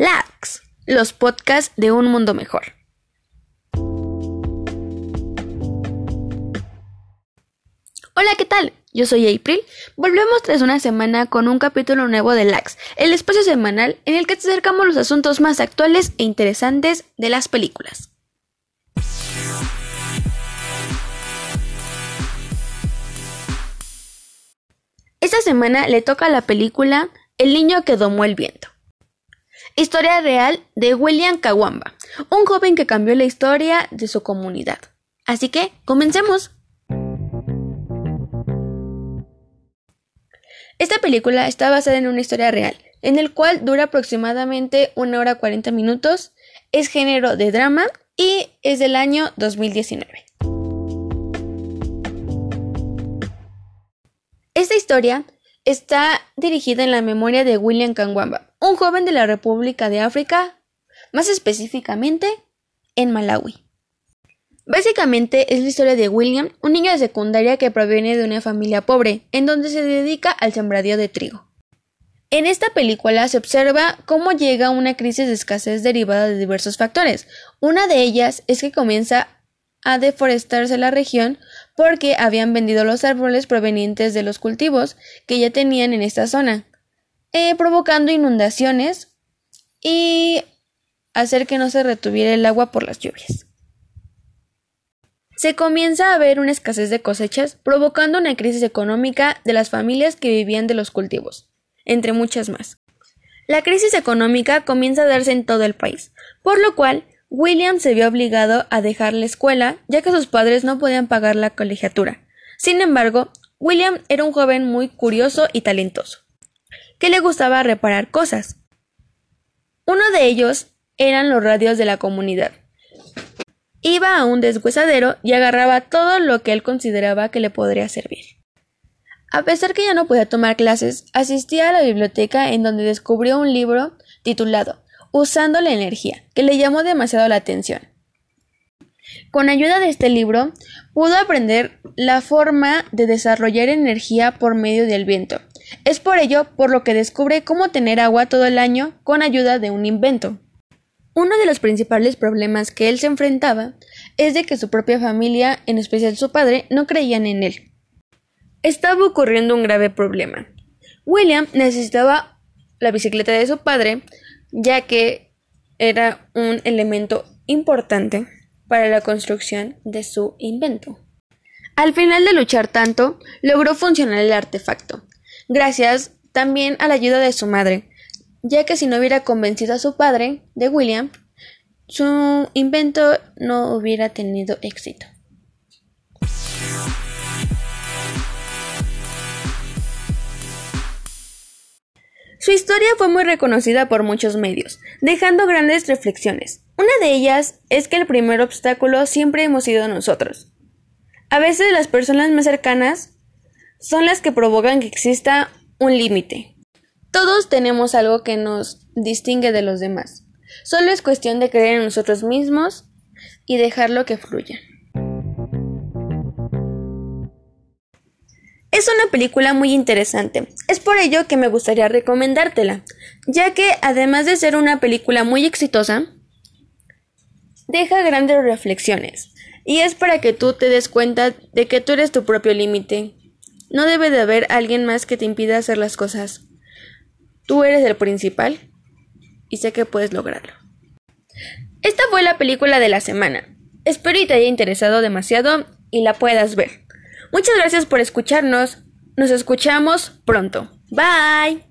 LAX, los podcasts de un mundo mejor. Hola, ¿qué tal? Yo soy April. Volvemos tras una semana con un capítulo nuevo de LAX, el espacio semanal en el que te acercamos los asuntos más actuales e interesantes de las películas. Esta semana le toca la película El niño que domó el viento. Historia real de William Kawamba, un joven que cambió la historia de su comunidad. Así que, comencemos. Esta película está basada en una historia real, en el cual dura aproximadamente una hora 40 minutos, es género de drama y es del año 2019. Esta historia está dirigida en la memoria de William Kangwamba, un joven de la República de África, más específicamente en Malawi. Básicamente es la historia de William, un niño de secundaria que proviene de una familia pobre, en donde se dedica al sembradío de trigo. En esta película se observa cómo llega una crisis de escasez derivada de diversos factores. Una de ellas es que comienza a deforestarse la región porque habían vendido los árboles provenientes de los cultivos que ya tenían en esta zona, eh, provocando inundaciones y hacer que no se retuviera el agua por las lluvias se comienza a ver una escasez de cosechas, provocando una crisis económica de las familias que vivían de los cultivos, entre muchas más. La crisis económica comienza a darse en todo el país, por lo cual William se vio obligado a dejar la escuela ya que sus padres no podían pagar la colegiatura. Sin embargo, William era un joven muy curioso y talentoso, que le gustaba reparar cosas. Uno de ellos eran los radios de la comunidad, Iba a un deshuesadero y agarraba todo lo que él consideraba que le podría servir. A pesar que ya no podía tomar clases, asistía a la biblioteca en donde descubrió un libro titulado Usando la energía, que le llamó demasiado la atención. Con ayuda de este libro, pudo aprender la forma de desarrollar energía por medio del viento. Es por ello por lo que descubre cómo tener agua todo el año con ayuda de un invento. Uno de los principales problemas que él se enfrentaba es de que su propia familia, en especial su padre, no creían en él. Estaba ocurriendo un grave problema. William necesitaba la bicicleta de su padre, ya que era un elemento importante para la construcción de su invento. Al final de luchar tanto, logró funcionar el artefacto, gracias también a la ayuda de su madre, ya que si no hubiera convencido a su padre, de William, su invento no hubiera tenido éxito. Su historia fue muy reconocida por muchos medios, dejando grandes reflexiones. Una de ellas es que el primer obstáculo siempre hemos sido nosotros. A veces las personas más cercanas son las que provocan que exista un límite, todos tenemos algo que nos distingue de los demás. Solo es cuestión de creer en nosotros mismos y dejarlo que fluya. Es una película muy interesante. Es por ello que me gustaría recomendártela, ya que además de ser una película muy exitosa, deja grandes reflexiones. Y es para que tú te des cuenta de que tú eres tu propio límite. No debe de haber alguien más que te impida hacer las cosas. Tú eres el principal y sé que puedes lograrlo. Esta fue la película de la semana. Espero y te haya interesado demasiado y la puedas ver. Muchas gracias por escucharnos. Nos escuchamos pronto. Bye.